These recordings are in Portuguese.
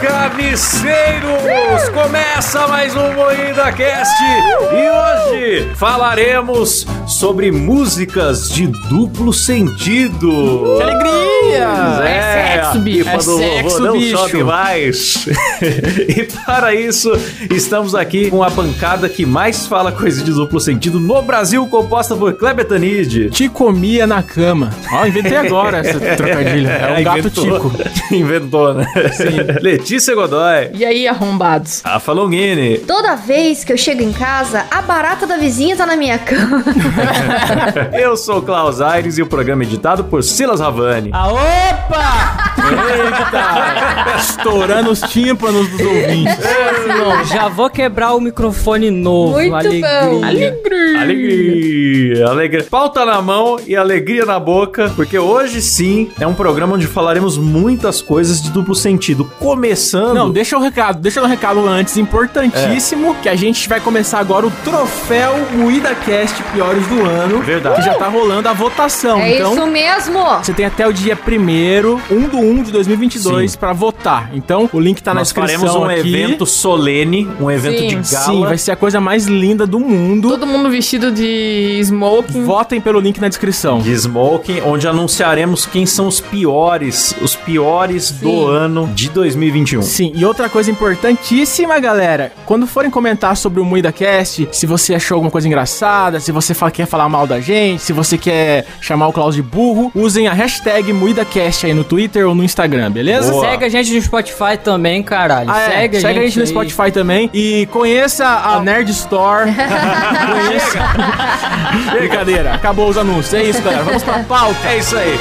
carniceiros! Começa mais um Moída Cast e hoje falaremos sobre músicas de duplo sentido. Que alegria! É sexo, bicho. É o sexo, vovô não bicho. sobe mais. e para isso, estamos aqui com a bancada que mais fala coisa de duplo sentido no Brasil, composta por Kleber Tanid. Te comia na cama. Ó, inventei agora essa trocadilha. É um gato tico. Inventou, né? Sim. Letícia Godoy. E aí, arrombados? Rafa Longini. Toda vez que eu chego em casa, a barata da vizinha tá na minha cama. Eu sou o Klaus Aires e o programa é editado por Silas Ravani. Ah, opa! Eita! Estourando os tímpanos dos ouvintes. Já vou quebrar o microfone novo. Muito alegria. bom. Alegria, alegria. Pauta na mão e alegria na boca, porque hoje sim é um programa onde falaremos muitas coisas de duplo sentido. Começando. Não, deixa o recado, deixa o recado antes, importantíssimo, que a gente vai começar agora o troféu Moída Cast Piores do Ano. Verdade. Que já tá rolando a votação. É então, isso mesmo! você tem até o dia 1º, 1 do 1 de 2022, Sim. pra votar. Então, o link tá na Nós descrição faremos um aqui. evento solene, um evento Sim. de gala. Sim, vai ser a coisa mais linda do mundo. Todo mundo vestido de smoking. Votem pelo link na descrição. de Smoking, onde anunciaremos quem são os piores, os piores do Sim. ano de 2021. Sim, e outra coisa importantíssima, galera, quando forem comentar sobre o Moída Cast, se você achou alguma coisa engraçada, se você quer falar mal da gente, se você quer chamar o Klaus de burro, usem a hashtag MoídaCast aí no Twitter ou no Instagram, beleza? Boa. Segue a gente no Spotify também, caralho. Ah, é, segue, segue, a gente no aí. Spotify também e conheça a Nerd Store. conheça. Brincadeira, acabou os anúncios. É isso, galera. Vamos pra pauta. É isso aí.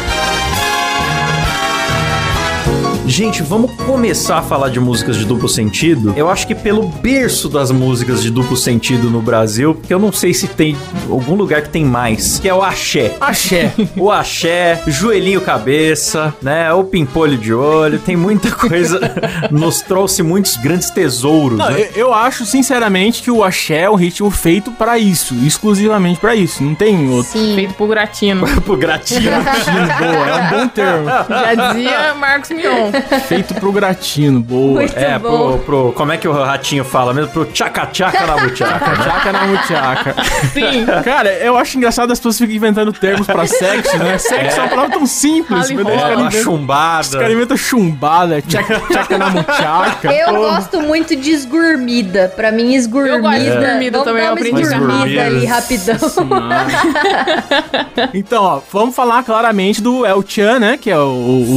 Gente, vamos começar a falar de músicas de duplo sentido. Eu acho que pelo berço das músicas de duplo sentido no Brasil, porque eu não sei se tem algum lugar que tem mais, que é o axé. Axé. O axé, joelhinho cabeça, né? O pimpolho de olho, tem muita coisa. Nos trouxe muitos grandes tesouros, Não, né? eu, eu acho, sinceramente, que o axé é um ritmo feito pra isso, exclusivamente pra isso. Não tem outro. Sim. Feito por gratino. Pro gratinho. Gratino, boa, é um bom termo. Já dizia Marcos Mion. Feito pro gratino, boa. Muito É, bom. pro, pro. Como é que o ratinho fala mesmo? Pro tchaca-tchaca na buchaca. né? Tchaca na muchaca. Sim. Cara, eu acho engraçado as pessoas ficam inventando termos pra sexo, né? Sexo é, uma palavra tão simples. Deus, rola. os É, caras uma inventam- os chumbada. caras inventam chumbada, tchaca, na muchaca. Eu Pô. gosto muito de esgurmida. Pra mim, esgurmida. Eu gosto de esgurmida Vamos também, eu uma aprendi esgurmida ali, rapidão. Então, ó, vamos falar claramente do El Chan, né? Que é o,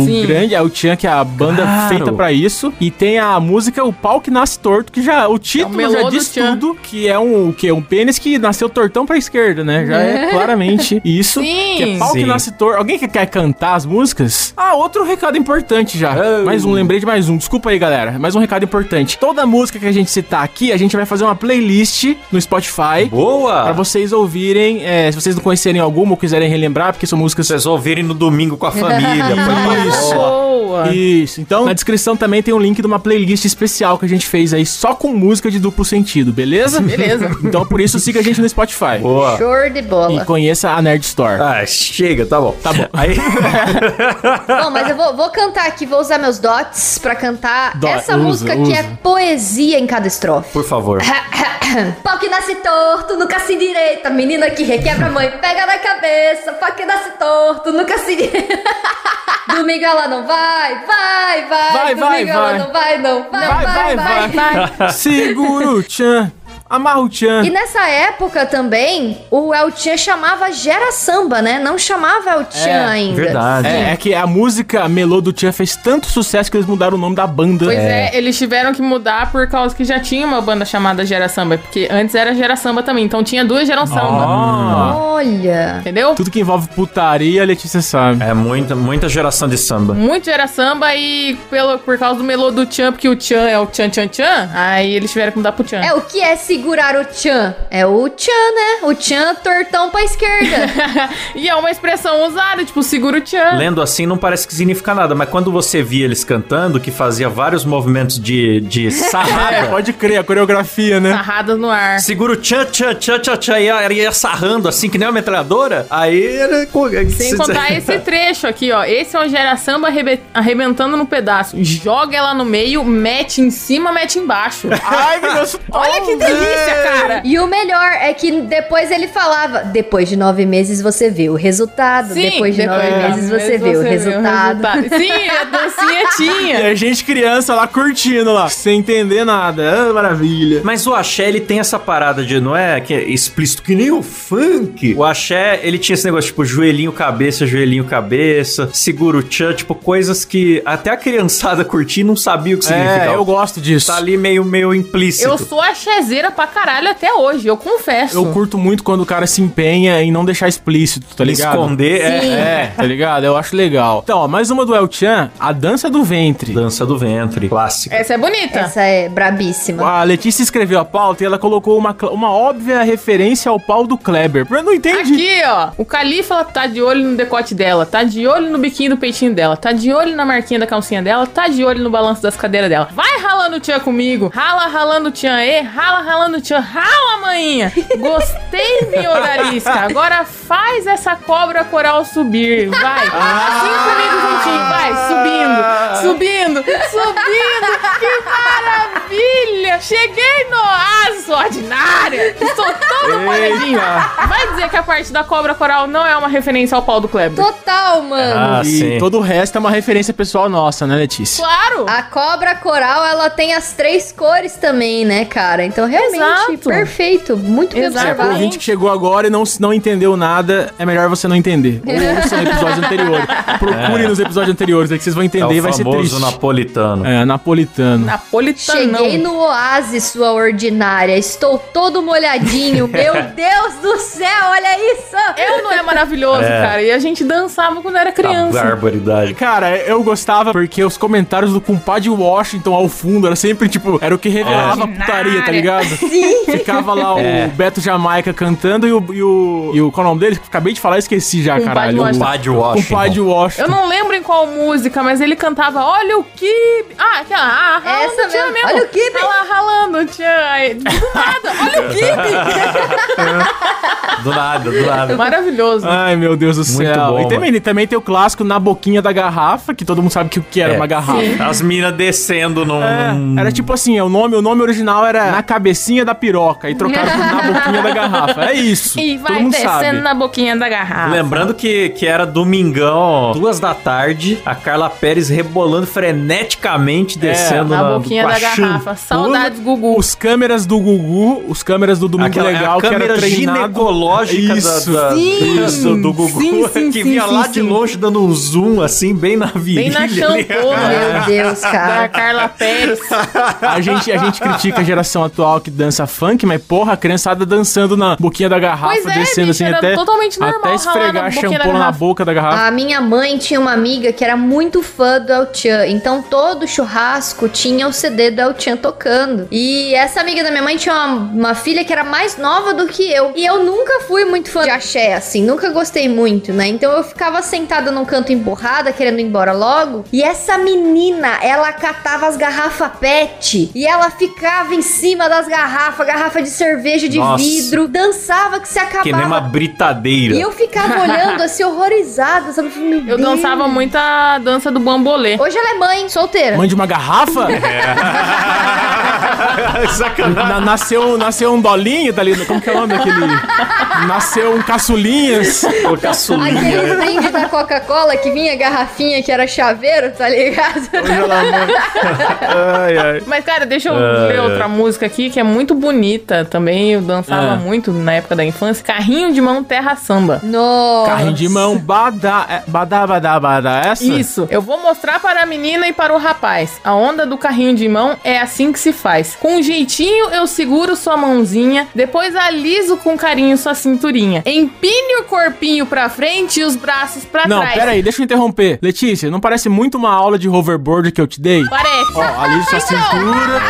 o grande El Chan, que é a banda Claro. feita pra isso. E tem a música O Pau que Nasce Torto, que já o título melô já do diz tudo, que é um, que é um pênis que nasceu tortão pra esquerda, né? Já é claramente isso. Sim. Que é pau que Sim. nasce torto. Alguém que quer cantar as músicas? Ah, outro recado importante já. Oh. Mais um, lembrei de mais um. Desculpa aí, galera. Mais um recado importante. Toda música que a gente citar aqui, a gente vai fazer uma playlist no Spotify. Boa! Pra vocês ouvirem, é, se vocês não conhecerem alguma ou quiserem relembrar, porque são músicas Vocês ouvirem no domingo com a família. pra Isso. Boa. E Isso. Então, na descrição também tem um link de uma playlist especial que a gente fez aí só com música de duplo sentido, beleza? Beleza. Então, por isso, siga a gente no Spotify. Boa. Show de E bola. conheça a Nerd Store. Ah, chega, tá bom. Tá bom. Aí, Bom, mas eu vou, vou cantar aqui, vou usar meus dots pra cantar Dó- essa usa, música que é usa. poesia em cada estrofe. por favor. Pau que nasce torto, nunca se direita. Menina que requebra a mãe, pega na cabeça. Pau que nasce torto, nunca se direita. Domingo ela não vai, vai, vai. Vai, vai, ela vai. não vai, não. Vai, vai, vai. Vai. Segura o tchan. Amarra o tchan. E nessa época também, o El Chan chamava Gera Samba, né? Não chamava El Chan É, ainda. Verdade. É, é que a música Melô do Tchan fez tanto sucesso que eles mudaram o nome da banda. Pois é. eles tiveram que mudar por causa que já tinha uma banda chamada Gera Samba. Porque antes era Gera Samba também. Então tinha duas Geram Samba. Ah. Olha. Entendeu? Tudo que envolve putaria, a Letícia sabe. É muita, muita geração de samba. Muito Gera Samba e pelo, por causa do melô do Tchan, porque o Tchan é o Tchan Tchan Tchan, aí eles tiveram que mudar pro Tchan. É, o que é segurar o Chan? É o Chan, né? O Chan tortão pra esquerda. e é uma expressão usada, tipo, segura o Tchan. Lendo assim não parece que significa nada, mas quando você via eles cantando, que fazia vários movimentos de, de É, sarrada. pode crer, a coreografia, né? Sarradas no ar. Segura o tchan, tchan, tchan, tchan, tchan, e ia, ia sarrando assim, que nem uma metralhadora. Aí era. Sem contar esse trecho aqui, ó. Esse é o Gera Samba arrebe- arrebentando no pedaço. Joga ela no meio, mete em cima, mete embaixo. Ai, meu Deus. Olha que delícia, cara! e o melhor é que depois ele falava: depois de nove meses você vê o resultado. depois de nove meses você vê o resultado. Sim, a dancinha E tinha. a gente criança lá curtindo lá, sem entender nada. Ah, maravilha. Mas o axé, ele tem essa parada de, não é que é explícito que nem o funk. O axé, ele tinha esse negócio, tipo, joelhinho, cabeça, joelhinho, cabeça, segura o tchan, tipo, coisas que até a criançada curtir não sabia o que significava. É, eu gosto disso. Tá ali meio, meio implícito. Eu sou a chezeira pra caralho até hoje, eu confesso. Eu curto muito quando o cara se empenha em não deixar explícito, tá ligado? Esconder, é. É, tá ligado? Eu acho legal. Então, ó, mais uma do El Chan, a dança do ventre. Dança do ventre, clássica. Essa é bonita. Essa é brabíssima. A Letícia escreveu a pauta e ela colocou uma, uma óbvia referência ao pau do Kleber. Eu não entendi. Aqui, ó. O Califa tá de olho no decote dela, tá de olho no biquinho do peitinho dela, tá de olho na marquinha da calcinha dela, tá de olho no balanço das cadeiras dela. Vai ralando o tchan comigo. Rala, ralando o tchan. E rala, ralando o tchan. Rala, maninha. Gostei, minha odalisca. Agora faz essa cobra coral subir. Vai. Assim comigo juntinho. Vai. Subindo, subindo, subindo. Que maravilha. Cheguei no aço ordinária. Estou todo molhadinho. Vai dizer que a parte da cobra coral não é uma referência ao pau do Kleber. Total, mano. Ah, E sim. todo o resto é uma referência pessoal nossa, né, Letícia? Claro! A cobra coral, ela tem as três cores também, né, cara? Então, realmente, Exato. perfeito. Muito bem Exato. É, observado. ouvinte que chegou agora e não, não entendeu nada, é melhor você não entender. Ouça no episódio anterior. Procure nos episódios anteriores, aí que vocês vão É entender e o vai ser famoso triste. napolitano. É, napolitano. Napolitanão. Cheguei no oásis, sua ordinária. Estou todo molhadinho. Meu Deus do céu, olha isso! Eu não é maravilhoso, É. cara. E a gente dançava quando era A criança. barbaridade. Cara, eu gostava porque os comentários do compadre Washington ao fundo era sempre, tipo, era o que revelava a putaria, tá ligado? Sim. Ficava lá É. o Beto Jamaica cantando e o, e o. E o. Qual é o nome dele? Acabei de falar, esqueci já, caralho. Washington. Padre O Washington. compadre Washington. Eu não lembro em qual música, mas ele cantava Olha o que. Ah, aquela. Ah, ralando Essa o tchan mesmo. Olha o kibe. Rala, ralando o tchan. Aí, Do nada. Olha o kibe. Do nada, do nada. Maravilhoso. Ai, meu Deus do Muito céu. bom, e também, também tem o clássico na boquinha da garrafa, que todo mundo sabe que o que era É. uma garrafa. As minas descendo num. É, era tipo assim, o nome, o nome original era na cabecinha da piroca e trocaram por na boquinha da garrafa. É isso. E todo vai mundo descendo sabe. na boquinha da garrafa. Lembrando que, que era domingão, duas da tarde, a Carla Pérez rebolando freneticamente, descendo Na na, boquinha da garrafa. shampoo. Saudades, Gugu. Os câmeras do Gugu, os câmeras do Domingo Aquela, Legal, a que era treinado. ginecológica Isso. da, da- Sim. isso, do Gugu, Sim, sim, que vinha sim, lá de sim. longe dando um zoom, assim, bem na Bem virilha. na ali. champona. Meu Deus, Da cara. Carla Pérez. A gente, a gente critica a geração atual que dança funk, mas porra, a criançada dançando na boquinha da garrafa, Pois é, descendo bicho, assim era até, totalmente normal até esfregar shampoo na boca da garrafa. A minha mãe tinha uma amiga que era muito fã do El Chan, então todo churrasco tinha o CD do El Chan tocando. E essa amiga da minha mãe tinha uma, uma filha que era mais nova do que eu. E eu nunca fui muito fã de axé, assim, nunca gostei muito, né? Então eu ficava sentada num canto emburrada, querendo ir embora logo. E essa menina, ela catava as garrafas PET e ela ficava em cima das garrafas, garrafa de cerveja de Nossa. vidro, dançava que se acabava. Que nem uma britadeira. E eu ficava olhando assim, horrorizada, sabe? Meu Eu Deus. dançava muito a dança do bambolê. Hoje ela é mãe, solteira. Mãe de uma garrafa? Sacanagem. Na- nasceu, nasceu um dolinho, tá ali? Como que é o nome daquele? Nasceu um caçulinhas. Ô, caçulinha. Aquele brinde da Coca-Cola que vinha garrafinha que era chaveiro, tá ligado? Hoje ela mãe. Ai, ai. Mas, cara, deixa eu Ai, ler ai. outra música aqui que é muito bonita também. Eu dançava Ah. muito na época da infância. Carrinho de mão terra samba. Nossa. Carrinho de mão, badá, é, badá, badá, badá, essa? Isso, eu vou mostrar para a menina e para o rapaz. A onda do carrinho de mão é assim que se faz. Com um jeitinho eu seguro sua mãozinha, depois aliso com carinho sua cinturinha. Empine o corpinho pra frente e os braços pra Não, trás. pera aí, deixa eu interromper. Letícia, não parece muito uma aula de hoverboard que eu te dei? Parece. Ó, ali sua cintura,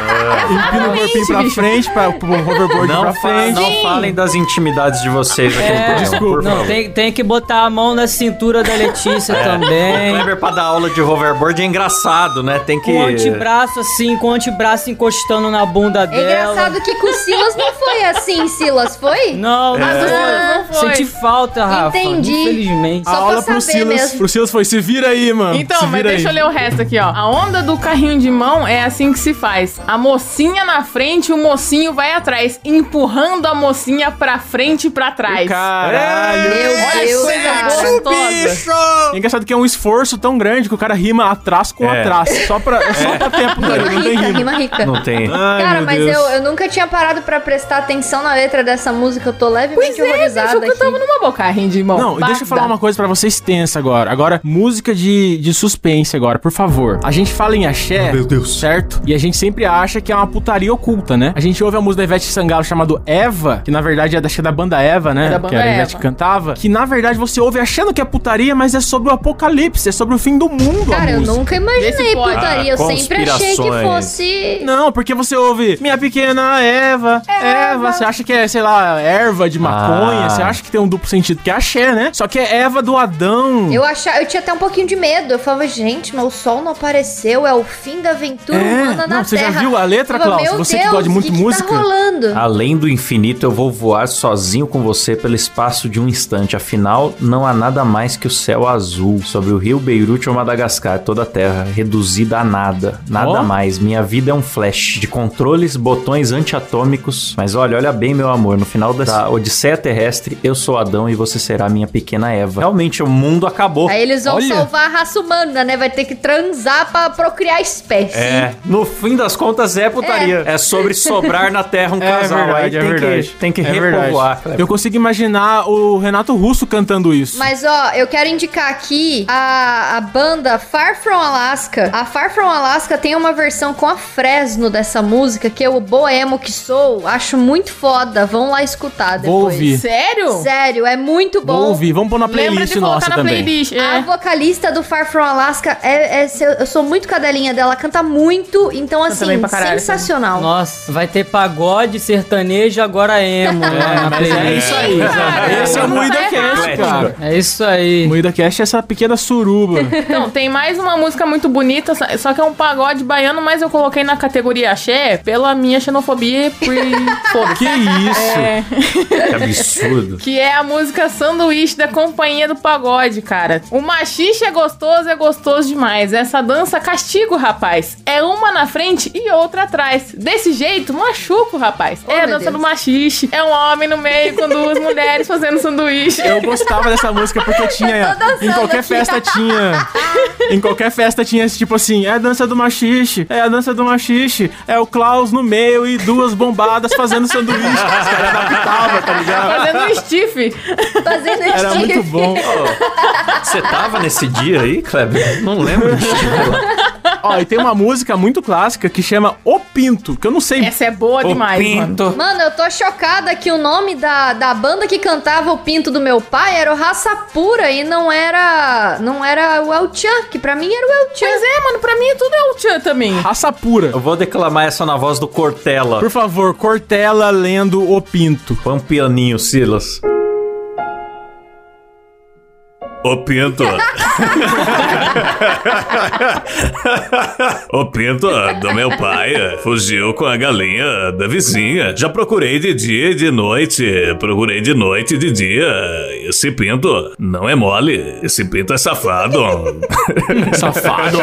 empina o corpinho pra bicho. frente, pra, pro hoverboard Não, pra fa frente. não falem das intimidades de vocês aqui no É, programa, desculpa. por Não, favor. tem, tem que botar a mão na cintura da Letícia O também. Kleber pra dar aula de hoverboard é engraçado, né? Tem que... Com o antebraço assim, com o antebraço encostando na bunda É dela. engraçado que com o Silas não foi assim, Silas, foi? Não, não Mas foi. não foi. Senti falta, Rafa. Entendi. Infelizmente. Só A aula pro Silas, mesmo. pro Silas foi, se vira aí, mano. Então, se mas deixa eu aí. ler o resto aqui, ó. A onda do carrinho de mão é assim que se faz. A mocinha na frente, o mocinho vai atrás, empurrando a mocinha pra frente e pra trás. Caralho. Meu Olha Deus, cara. gostosa. É engraçado que é um esforço tão grande que o cara rima atrás com É. atrás. Só pra, é só pra putaria, Rima não tem rica, rima. rima rica. Não tem. Ai, Cara, mas Deus. eu, eu nunca tinha parado pra prestar atenção na letra dessa música. Eu tô levemente Pois é, bicho, horrorizada eu aqui. numa boa carrinho de mão. Não, e deixa eu falar uma coisa pra vocês tensa agora. Agora, música de, de suspense agora, por favor. A gente fala em axé, Meu Deus. certo? E a gente sempre acha que é uma putaria oculta, né? A gente ouve a música da Ivete Sangalo chamado Eva, que na verdade é da, é da banda Eva, né? É da banda que era a Ivete Eva. que cantava. Que na verdade você ouve achando que é putaria, mas é sobre o apocalipse, é sobre o fim do mundo Cara, a eu nunca imaginei putaria. Eu Ah, sempre achei que fosse. Não, porque você ouve Minha pequena Eva, Eva. Você acha que é, sei lá, erva de maconha. Ah. Você acha que tem um duplo sentido, que é axé, né? Só que é Eva do Adão. Eu achava, eu tinha até um pouquinho de medo. Eu falava, gente, mas o sol não apareceu, é o fim da aventura É, humana na não, você já Terra. viu a letra, Klaus? Meu Você que Deus, gosta de muito que que música? Tá rolando? Além do infinito, eu vou voar sozinho com você pelo espaço de um instante. Afinal, não há nada mais que o céu azul sobre o rio Beirute ou Madagascar, toda a terra reduzida a nada. Nada Ó. mais. Minha vida é um flash de controles, botões antiatômicos. Mas olha, olha bem, meu amor. No final dessa odisseia terrestre, eu sou Adão e você será minha pequena Eva. Realmente, o mundo acabou. Aí eles vão Olha. salvar a raça humana, né? Vai ter que transar pra procriar a espécie. É, no fim das contas é putaria. É, sobre sobrar na terra um É casal. verdade, Aí é tem verdade. que, tem que É verdade. repovoar. Eu consigo imaginar o Renato Russo cantando isso. Mas ó, eu quero indicar aqui a, a banda Far From Alaska. A Far From Alaska tem uma versão com a Fresno dessa música, que eu, boemo que sou, acho muito foda. Vão lá escutar depois. Vou ouvir. Sério? Sério, é muito bom. Vou ouvir, vamos pôr na Lembra playlist de nossa na também. playlist. A É. vocalista do Far From Alaska é, é- eu sou muito cadelinha dela, canta muito, então assim, caralho, sensacional. Nossa, vai ter pagode, sertanejo, agora emo. né, É, é isso aí, cara. Esse é o Não Moída Cast, errado. cara. É isso aí. Moída Cast é essa pequena suruba. Não, tem mais uma música muito bonita, só- que é um pagode baiano, mas eu coloquei na categoria axé pela minha xenofobia e por... que isso? É, Que absurdo. que é a música Sanduíche da Companhia do Pagode, cara. O machixe é gostoso, é gostoso demais. Essa dança castigo, rapaz. É uma na frente e outra atrás. Desse jeito, machuco, rapaz. Oh, é a dança do machixe. É um homem no meio com duas mulheres fazendo sanduíche. Eu gostava dessa música porque tinha. Em qualquer aqui. festa tinha. Em qualquer festa tinha esse tipo assim: é a dança do machixe, é a dança do machixe, é o Klaus no meio e duas bombadas fazendo sanduíche. Os caras adaptavam, tá ligado? Fazendo um stiff. Fazendo Era stiff. muito bom. Você tava nesse dia aí, Kleber? Não lembro disso. Ó, e tem uma música muito clássica que chama O Pinto, que eu não sei. Essa é boa demais, mano. Mano, eu tô chocada que o nome da, da banda que cantava o pinto do meu pai era o Raça Pura e não era não era o El Chan, que pra mim era o El Chan. Pois é, mano, pra mim tudo é o Tchan também. Raça pura. Eu vou declamar essa na voz do Cortella. Por favor, Cortella lendo O Pinto. Põe um pianinho, Silas. Ô Pinto. o Pinto do meu pai fugiu com a galinha da vizinha. Já procurei de dia e de noite. Procurei de noite e de dia. Esse Pinto não é mole. Esse Pinto é safado. Safado.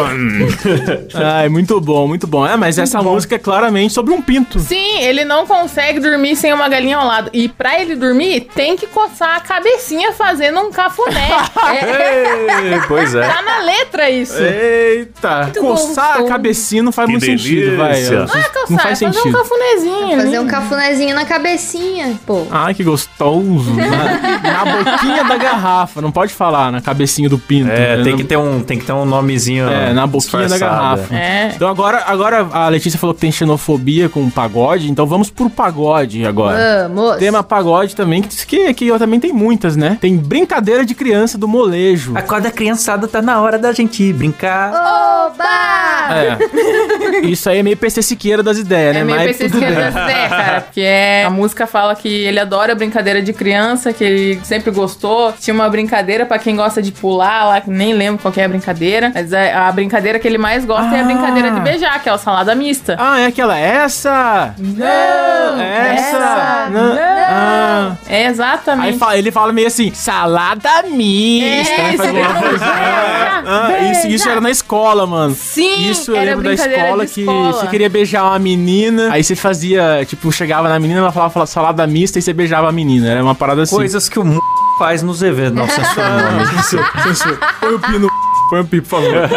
Ai, muito bom, muito bom. É, mas essa música é claramente sobre um pinto. Sim, ele não consegue dormir sem uma galinha ao lado. E pra ele dormir, tem que coçar a cabecinha fazendo um cafuné. É, Ei, pois é. tá na letra isso. Eita, coçar a gostoso. cabecinha não faz Que muito sentido, vai. delícia. Não é coçar, Não é faz fazer um sentido. cafunézinho. Fazer um cafunézinho na cabecinha, pô. Ai, que gostoso. Na, na boquinha da garrafa. Não pode falar na cabecinha do pinto. É, né? tem que ter um, tem que ter um nomezinho. É, na boquinha da disfarçado. garrafa. É. Então agora, agora a Letícia falou que tem xenofobia com pagode, então vamos pro pagode agora. Vamos. Tema pagode também, que, que, que também tem muitas, né? Tem brincadeira de criança do molejo. Acorda criançada, tá na hora da gente brincar. Oba! É. Isso aí é meio PC Siqueira das ideias, né? É meio Mas PC bem. das ideias, cara. Porque é, a música fala que ele adora brincadeira de criança, que ele sempre gostou. Tinha uma brincadeira pra quem gosta de pular lá, que nem lembro qual que é a brincadeira. Mas a, a brincadeira que ele mais gosta é a Ah. brincadeira de beijar, que é o salada mista. Ah, é aquela. Essa! Não! Essa! Não! Ah. É exatamente. Aí fala- ele fala meio assim, salada mista. É, isso voz- Ah, ah, isso, isso era na escola, mano. Sim, Isso eu era lembro da escola que escola. você queria beijar uma menina, aí você fazia, tipo, chegava na menina, ela falava, falava salada mista e você beijava a menina. Era uma parada assim. Coisas que o m... faz nos eventos. Não, censura. Põe o pino. Põe o pi, por favor.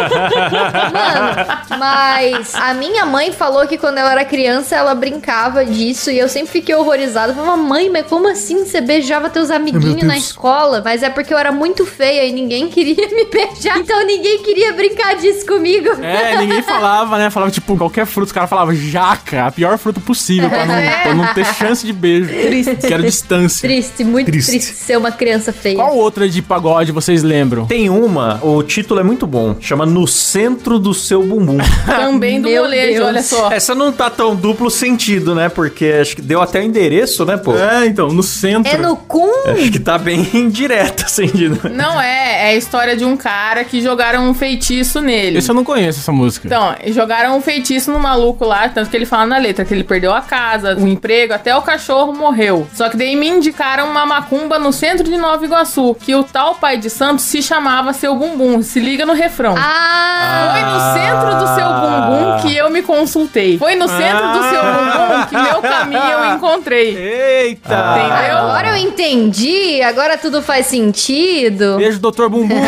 Mas a minha mãe falou que quando ela era criança ela brincava disso e eu sempre fiquei horrorizada. Eu falava, mãe, mas como assim você beijava teus amiguinhos na escola? Mas é porque eu era muito feia e ninguém queria me beijar. Então ninguém queria brincar disso comigo. É, ninguém falava, né? Falava, tipo, qualquer fruta, os caras falavam jaca, a pior fruta possível, pra não, pra não ter chance de beijo. Triste. Que era distância. Triste, muito Triste. triste. ser uma criança feia. Qual outra de pagode vocês lembram? Tem uma, o título é muito bom. Chama No Centro do Seu Bumbum. Também do Meu molejo, Deus. olha só. Essa não tá tão duplo sentido, né? Porque acho que deu até o endereço, né, pô? É, então, no centro. É no cum? Acho que tá bem direto, assim. De... Não é, é a história de um cara que jogaram um feitiço nele. Esse eu não conheço, essa música. Então, jogaram um feitiço no maluco lá, tanto que ele fala na letra que ele perdeu a casa, o emprego, até o cachorro morreu. Só que daí me indicaram uma macumba no centro de Nova Iguaçu, que o tal pai de santo se chamava Seu Bumbum. Se liga no refrão. Ah! Foi no centro do seu bumbum que eu me consultei. Foi no centro do seu bumbum que meu caminho eu encontrei. Eita! Entendeu? Agora eu entendi, agora tudo faz sentido. Beijo, doutor Bumbum.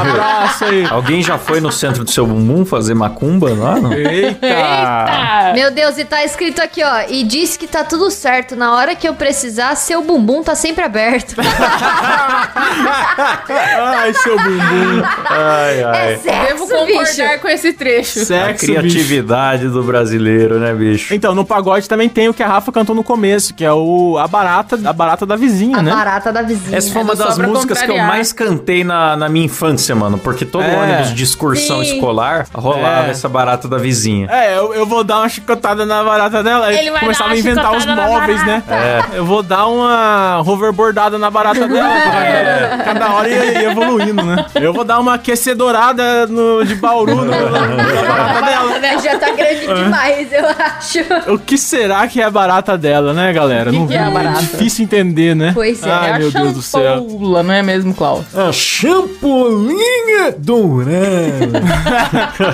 Abraço aí. Alguém já foi no centro do seu bumbum fazer macumba lá? Não? Eita! Eita! Meu Deus, e tá escrito aqui, ó. E disse que tá tudo certo. Na hora que eu precisar, seu bumbum tá sempre aberto. Ai, seu bumbum. Ai, ai. É sexo, Devo concordar bicho. com esse trecho. A Sexo, bicho. criatividade do brasileiro, né, bicho? Então, no pagode também tem o que a Rafa cantou no começo, que é o a barata, a barata da vizinha, A né? barata da vizinha. Essa foi uma Só das músicas que eu contrariar. mais cantei na, na minha infância, mano. Porque todo É. ônibus de excursão Sim. escolar rolava É. essa barata da vizinha. É, eu, eu vou dar uma chicotada na barata dela. Ele vai começava a inventar os móveis, né? barata. Eu vou dar uma hoverboardada na barata dela. É. Cada hora ia, ia evoluindo, né? Eu vou dar uma aquecedorada no, de Bauru no, na barata dela. Já tá grande demais, eu acho. O que será que é a barata dela, né, galera? que que é a barata? Difícil entender, né? Pois é. Ai, é a meu Deus do céu. não é mesmo, Klaus? A champolinha dourada.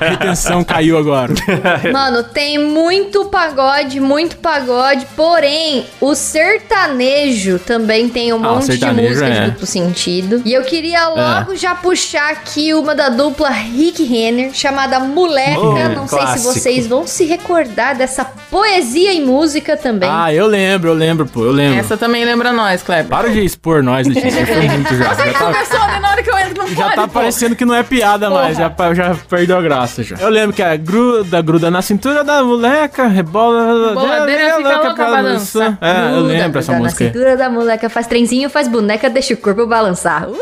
A retenção caiu agora. Mano, tem muito pagode, muito pagode. Porém, o sertanejo também tem um Ah, monte de sertanejo música é. de duplo sentido. E eu queria logo já puxar aqui uma da dupla Rick Renner, chamada Moleca. Oh, Não sei se clássico. vocês vão se recordar dessa poesia em música também. Ah, eu lembro, eu lembro, pô, eu lembro. Essa também lembra nós, Kleber. Para de expor nós, Letícia. Foi muito já. Já tá, Começou, né? Na hora que eu entro, não já pode, tá pô. parecendo que não é piada mais. Já, já perdeu a graça já. Eu lembro que é gruda, gruda na cintura da moleca, rebola. Boladeira fica louca pra dançar. É, eu Gruda, lembro essa música. Na cintura da moleca faz trenzinho, faz boneca, deixa o corpo balançar. Uh!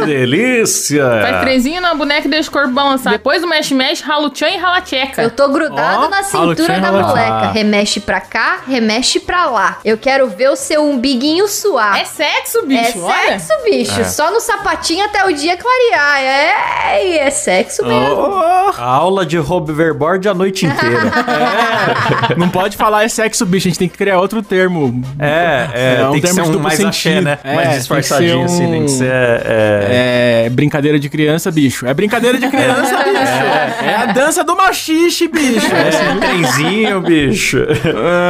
Que delícia! Faz trezinho na boneca e deixa o corpo balançar. Depois do mexe-mexe, rala o tchan e rala a tcheca. Eu tô grudado Ó, na o cintura tchan, da moleca. Remexe pra cá, remexe pra lá. Eu quero ver o seu umbiguinho suar. É sexo, É bicho, olha. sexo, bicho. Só no sapatinho até o dia clarear. É, é sexo mesmo. Oh, aula de hoverboard a noite inteira. não pode falar é sexo, bicho. A gente tem que criar outro termo. É, é, É um tem que termo ser de um mais axé, sentido. né? É, mais tem que disfarçadinho, ser assim, tem que um- ser... É, É brincadeira de criança, bicho. É brincadeira de criança, bicho. É, a dança do machixe, bicho. é, trenzinho, bicho.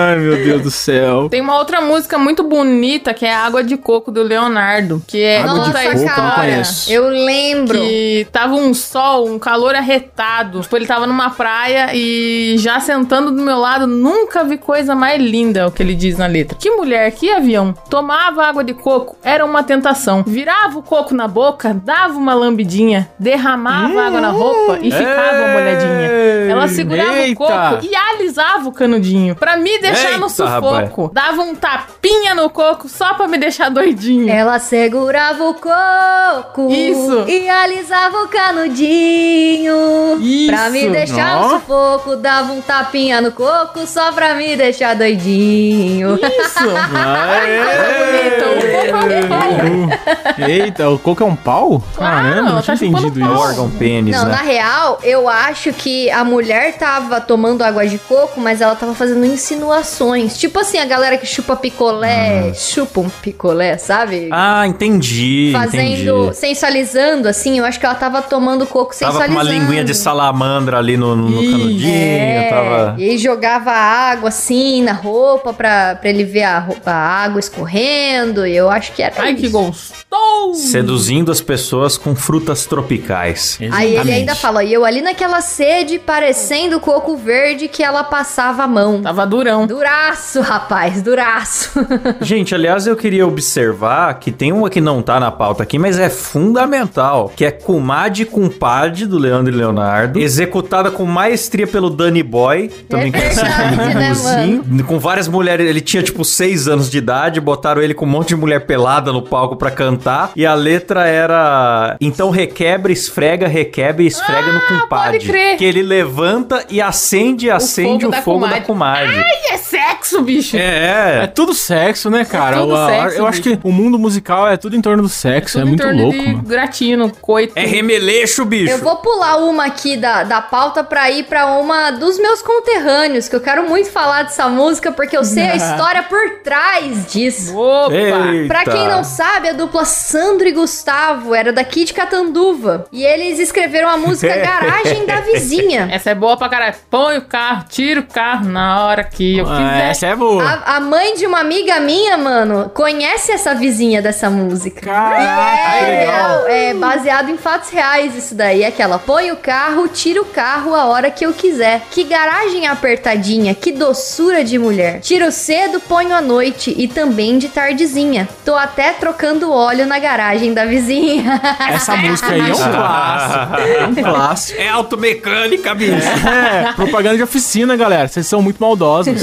Ai, meu Deus do céu. Tem uma outra música muito bonita que é Água de Coco do Leonardo. Que é Água de conta a Coco, eu não conheço. Eu lembro. Que tava um sol, um calor arretado. Tipo, ele tava numa praia e já sentando do meu lado, nunca vi coisa mais linda, é o que ele diz na letra. Que mulher, que avião. Tomava água de coco, era uma tentação. Virava o coco na boca, dava uma lambidinha, derramava água na roupa e ficava molhadinha. Ela segurava Eita. o coco e alisava o canudinho. Pra me deixar no Eita, sufoco. Dava um tapinha no coco só pra me deixar doidinho. Ela segurava o coco Isso. e alisava o canudinho. Isso. Pra me deixar no sufoco, dava um tapinha no coco só pra me deixar doidinho. Isso. Aê! Bonito, o coco é um pau. Eita, o coco é um pau? Claro, Caramba, não tá tinha chupando entendido pau. isso. Órgão pênis, Não, né? na real, eu acho que a mulher tava tomando água de coco, mas ela tava fazendo insinuações. Tipo assim, a galera que chupa picolé, chupa um picolé, sabe? Ah, entendi, Fazendo, entendi. sensualizando, assim, eu acho que ela tava tomando coco Tava com sensualizando. uma linguinha de salamandra ali no, no, canudinho, É, tava... E aí jogava água assim na roupa pra, pra ele ver a, roupa, a água escorrendo. E eu acho que era Ai, isso. que gostoso. Seduzindo as pessoas com frutas tropicais. Aí ele Exatamente. ainda fala, e eu ali naquela sede, parecendo coco verde que ela passava a mão. Tava durão. Duraço, rapaz, duraço. Gente, aliás, eu queria observar que tem uma que não tá na pauta aqui, mas é fundamental, que é Kumade Kumpade, do Leandro e Leonardo, executada com maestria pelo Danny Boy, também É conhecido verdade, como né, com várias mulheres, ele tinha tipo seis anos de idade, botaram ele com um monte de mulher pelada no palco pra cantar, e a letra era, então requebra, esfrega, requebra e esfrega no Kumpade. pode crer. Que ele levanta e acende, acende o fogo fogo, da da Kumade. Ai, é sexo, bicho. É É, tudo sexo, né, cara? tudo eu, sexo, eu acho que o mundo musical é tudo em torno do sexo. É, Tudo em muito torno louco, de mano. Gratino, coito. é remeleixo, bicho. Eu vou pular uma aqui da, da pauta pra ir pra uma dos meus conterrâneos, que eu quero muito falar dessa música, porque eu sei a história por trás disso. Opa! Eita. Pra quem não sabe, a dupla Sandro e Gustavo era daqui de Catanduva. E eles escreveram a música Garagem da Vizinha. Essa é boa pra caralho. Põe o carro, tira o carro na hora que eu Ah, quiser. Essa é boa. A, a mãe de uma amiga minha, mano, conhece essa vizinha dessa música. Caraca, que É, legal. é baseado em fatos reais isso daí. É aquela, põe o carro, tira o carro a hora que eu quiser. Que garagem apertadinha, que doçura de mulher. Tiro cedo, ponho à noite e também de tardezinha. Tô até trocando óleo na garagem da vizinha. Essa música aí é um clássico. É um clássico. É automecânica, bicho. É, propaganda de oficina, galera. Vocês são muito maldosos.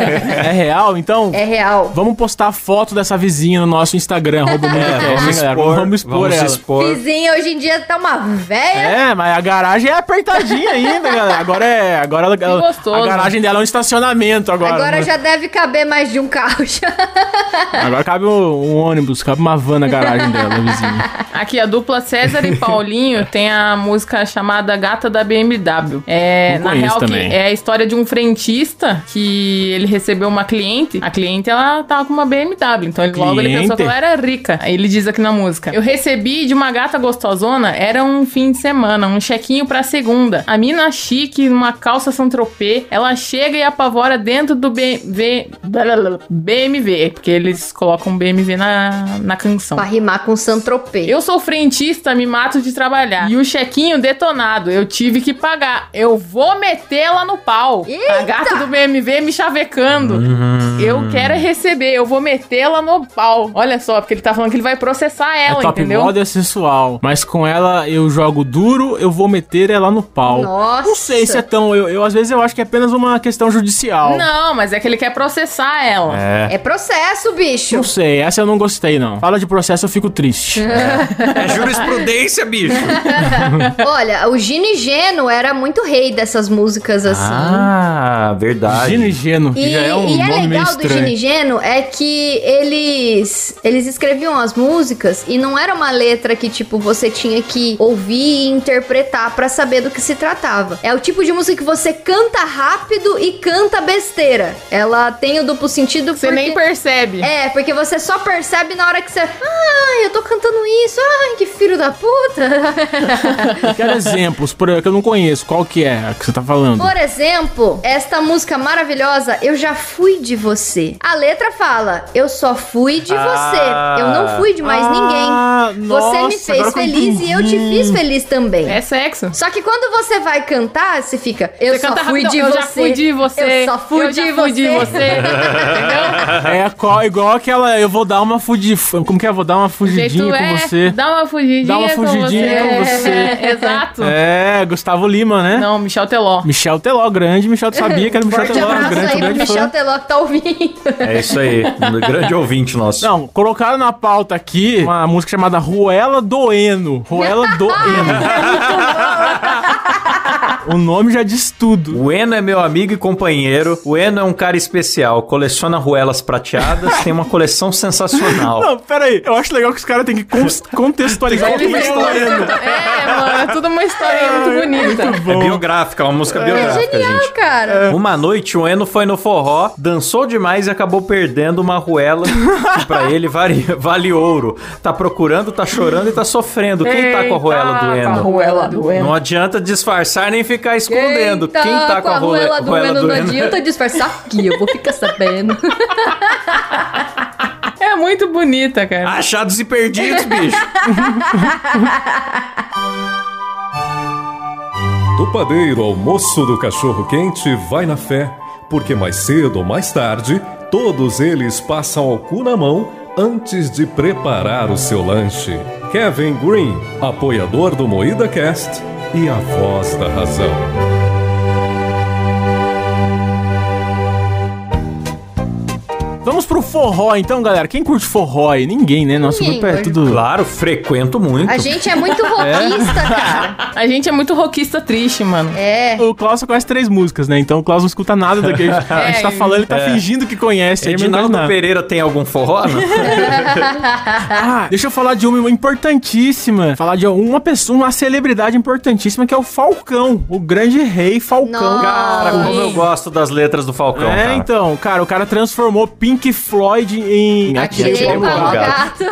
É real? Então, é real. vamos postar a foto dessa vizinha no nosso Instagram, arroba hein, vamos galera? expor, Vamos expor vamos ela. expor. Vizinha hoje em dia tá uma véia. É, mas a garagem é apertadinha ainda, galera. Agora é. Agora ela- ela- gostoso. a garagem dela é um estacionamento agora. Agora né? já deve caber mais de um carro já. Agora cabe um, um ônibus, cabe uma van na garagem dela, vizinha. Aqui, a dupla César e Paulinho tem a música chamada Gata da BMW. É, Não na real, que também. é a história de um frentista que ele recebeu uma cliente. A cliente, ela tava com uma BMW. Então, ele, logo ele pensou que ela era rica. Aí ele diz aqui na música: Eu recebi de uma gata gostosona, era um fim de semana, um chequinho pra segunda. A mina chique, numa calça Saint-Tropez, ela chega e apavora dentro do BMW. BMW, porque eles colocam BMW na, na canção. pra rimar com Santropê. Eu sou frentista, me mato de trabalhar. E o chequinho detonado, eu tive que pagar. Eu vou metê-la no pau. A Eita! gata do BMW me chavecando tocando. Hum. Eu quero é receber, eu vou metê-la no pau. Olha só, porque ele tá falando que ele vai processar É ela, top entendeu? model é sensual. Mas com ela eu jogo duro, eu vou meter ela no pau. Nossa. Não sei se é tão. Eu, eu, às vezes eu acho que é apenas uma questão judicial. Não, mas é que ele quer processar ela. É. É processo, bicho. Não sei, essa eu não gostei, não. Fala de processo, eu fico triste. É jurisprudência, bicho. Olha, o Gino e Geno era muito rei dessas músicas assim. Ah, verdade. Gino e Geno, E, já é um e é legal do Gino estranho. e Geno é que eles eles escreviam as músicas e não era uma letra que tipo você tinha que ouvir e interpretar pra saber do que se tratava. É o tipo de música que você canta rápido e canta besteira. Ela tem o duplo sentido Você porque... nem percebe. É, porque você só percebe na hora que você. Ah, eu tô cantando isso. Ai, que filho da puta. Quero exemplos, por que eu não conheço. Qual que é a que você tá falando? Por exemplo, esta música maravilhosa, Eu Já Fui de Você. A letra fala: Eu só fui de Ah. você. Eu não fui de mais Ah, ninguém. Você me nossa, fez que eu feliz e eu te fiz feliz também. É sexo. Só que quando você vai cantar, você fica, eu Você só canta fui de eu você. já fui de você. Eu só fui, eu de, já você. fui de você. Entendeu? É qual, igual aquela. Eu vou dar uma fudi... Como que é? Eu vou dar uma fugidinha com é você. Dá uma fugidinha, Dá uma fugidinha com com você. você. Exato. É, Gustavo Lima, né? Não, Michel Teló. Michel Teló, grande. Michel sabia que era Michel Forte Teló, grande, grande Michel. Teló que tá ouvindo. É isso aí. Um grande ouvinte nosso. Não, colocaram na pauta aqui uma música chamada Ruela Doeno. Ruela Doeno. o nome já diz tudo. O Eno é meu amigo e companheiro. O Eno é um cara especial. Coleciona ruelas prateadas. tem uma coleção sensacional. Não, pera aí. Eu acho legal que os caras têm que contextualizar o que é uma- Doeno. É, mano, é tudo uma historinha muito bonita. É biográfica, é uma música biográfica, Genial, gente. cara. Uma noite, o Eno foi no forró, dançou demais e acabou perdendo uma ruela que pra ele vale, vale ouro. Tá procurando, tá chorando e tá sofrendo. Quem tá com a ruela do Eita, Eno? Com a ruela do Eno. Não adianta disfarçar nem ficar escondendo. Quem, tá, com a, role- ruela do ruela Eno do não adianta disfarçar aqui, eu vou ficar sabendo. É muito bonita, cara. Achados e perdidos, bicho. Do padeiro ao moço do cachorro quente vai na fé, porque mais cedo ou mais tarde, todos eles passam ao cu na mão antes de preparar o seu lanche. Kevin Green, apoiador do Moída Cast e a voz da razão. Vamos pro forró, então, galera. Quem curte forró aí? Ninguém, né? Nosso Ninguém, grupo é tudo... Claro, frequento muito. A gente é muito rockista, cara. A gente é muito rockista triste, mano. É. O Klaus só conhece três músicas, né? Então o Klaus não escuta nada do que a gente, a gente tá falando, ele tá fingindo que conhece. aí não Edinaldo nada. Pereira tem algum forró? Não? Ah, deixa eu falar de uma importantíssima. Falar de uma pessoa, uma celebridade importantíssima que é o Falcão, o grande rei Falcão. Nossa. Cara, como eu gosto das letras do Falcão, É, cara. então, cara, o cara transformou Pink Floyd em. Paulo Paulo Gato.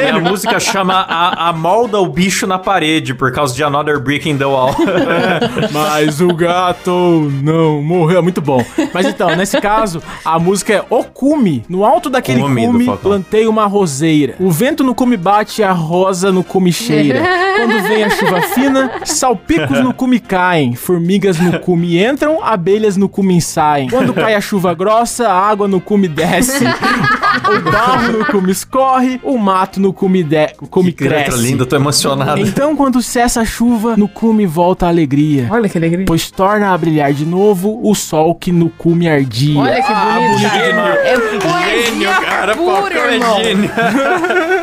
É, a música chama a, a Molda o Bicho na Parede, por causa de Another Brick in the Wall. Mas o gato não morreu. Muito bom. Mas então, nesse caso, a música é O Cume. No alto daquele Cume cume, plantei uma roseira. O vento no cume bate, a rosa no cume cheira. Quando vem a chuva fina, salpicos no cume caem. Formigas no cume entram, abelhas no cume saem. Quando cai a chuva grossa, a água no cume desce. o barro no cume escorre, o mato no cume, de... cume que letra cresce. linda, tô emocionado. Então, quando cessa a chuva, no cume volta a alegria. Olha que alegria. Pois torna a brilhar de novo o sol que no cume ardia. Olha que bonito, cara. gênio. É poesia Gênio, cara, pura, é gênio.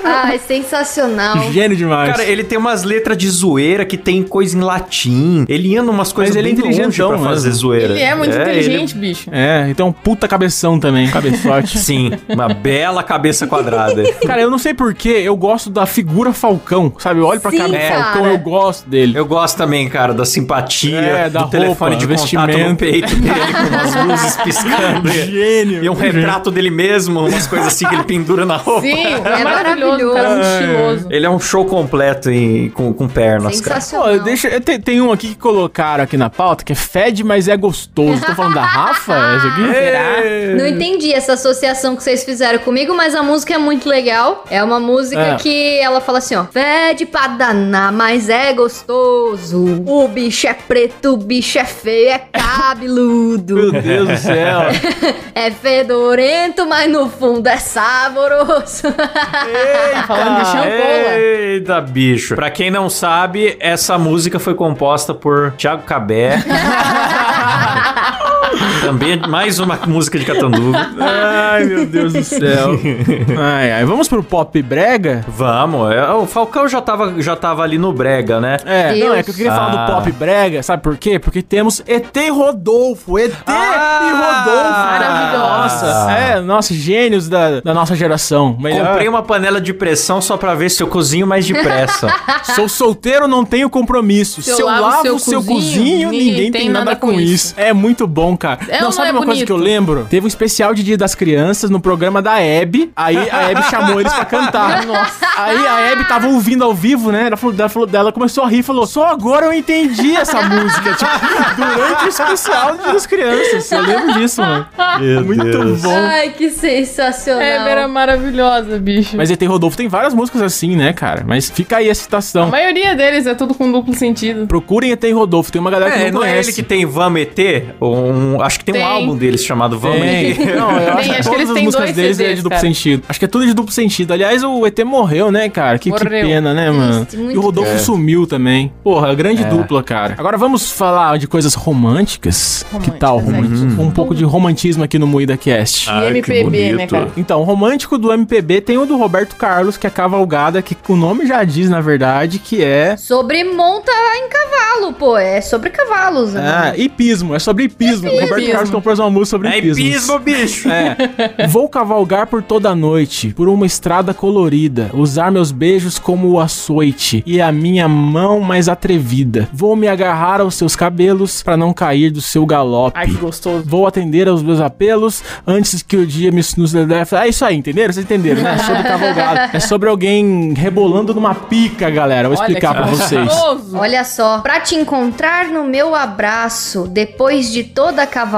Ai, sensacional. Gênio demais. Cara, ele tem umas letras de zoeira que tem coisa em latim. Ele anda umas coisas ele é inteligentão pra fazer zoeira. Ele é muito ele- inteligente, bicho. É, então puta cabeção também, cabeçote. Sim, uma bela cabeça quadrada. cara, eu não sei porquê, eu gosto da figura Falcão, sabe? Eu olho pra Sim, cara do cara. Falcão, eu gosto dele. Eu gosto também, cara, da simpatia, É, da do telefone roupa, de contato no vestimento. peito dele, com umas luzes piscando. Gênio. E um retrato dele mesmo, umas coisas assim que ele pendura na roupa. Sim, é, É maravilhoso, um cara muito estiloso. Ele é um show completo em- com, com pernas, cara. Pô, deixa, tem, tem um aqui que colocaram aqui na pauta que é fede, mas é gostoso. Tô falando da Rafa? Esse aqui? Não entendi essa associação que vocês fizeram comigo, mas a música é muito legal. É uma música É. que ela fala assim, ó. Fede pra danar, mas é gostoso. O bicho é preto, o bicho é feio, é cabeludo. Meu Deus do céu. é fedorento, mas no fundo é saboroso. Tá falando de champola. Eita, bicho. Pra quem não sabe, essa música foi composta por Thiago Cabé. Também mais uma música de Catanduva. Ai, meu Deus do céu. Ai, ai. Vamos pro pop brega? Vamos, é, o Falcão já tava, já tava ali no brega, né? É, Deus. não, é que eu queria falar Ah. do pop brega, sabe por quê? Porque temos ET Rodolfo, ET Ah, e Rodolfo. maravilhosa. Nossa, é, nossa, gênios da, da nossa geração. Melhor. Comprei uma panela de pressão só pra ver se eu cozinho mais depressa. Sou solteiro, não tenho compromisso. Se eu, lavo o seu cozinho, ninguém, tem nada, com isso. É muito bom, cara. É não, sabe não é uma coisa que eu bonito? lembro? Teve um especial de Dia das Crianças no programa da Hebe. Aí a Hebe chamou eles pra cantar. Nossa. Aí a Hebe tava ouvindo ao vivo, né? Ela falou, ela falou dela, começou a rir e falou: Só agora eu entendi essa música. Tipo, durante o especial do Dia das Crianças. Eu lembro disso, mano. Meu Muito bom. Ai, que sensacional. É, era maravilhosa, bicho. Mas ET Rodolfo tem várias músicas assim, né, cara? Mas fica aí a A citação. maioria deles é tudo com duplo sentido. Procurem ET Rodolfo, tem uma galera que É, não não é conhece. ele que tem Vamos ET? Um, acho que tem, Tem. um álbum deles chamado Vamos. Não, eu acho, Tem, que acho que todas eles as músicas deles é de CDs, duplo cara. sentido. Acho que é tudo de duplo sentido. Aliás, o ET morreu, né, cara? Que, que pena, né, mano? E o Rodolfo triste. sumiu também. Porra, grande dupla, cara. Agora vamos falar de coisas românticas. que tal? Românticas, Roman- Um pouco de romantismo aqui no Moída Cast. Que MPB, né, cara? Então, o romântico do MPB tem o do Roberto Carlos, que é Cavalgada, que o nome já diz, na verdade, que é... Sobre monta em cavalo, pô. É sobre cavalos. né? Ah, hipismo, é sobre hipismo. O Roberto Hipismo. Carlos compôs uma música sobre É hipismo. pismo, bicho. É. Vou cavalgar por toda a noite, por uma estrada colorida, usar meus beijos como o açoite e a minha mão mais atrevida. Vou me agarrar aos seus cabelos para não cair do seu galope. Ai, que gostoso. Vou atender aos meus apelos antes que o dia me nos leve. É isso aí, entenderam? Vocês entenderam, né? É sobre cavalgada. É sobre alguém rebolando numa pica, galera. Vou Olha explicar pra vocês. Olha só, pra te encontrar no meu abraço, depois de toda a cavalgada,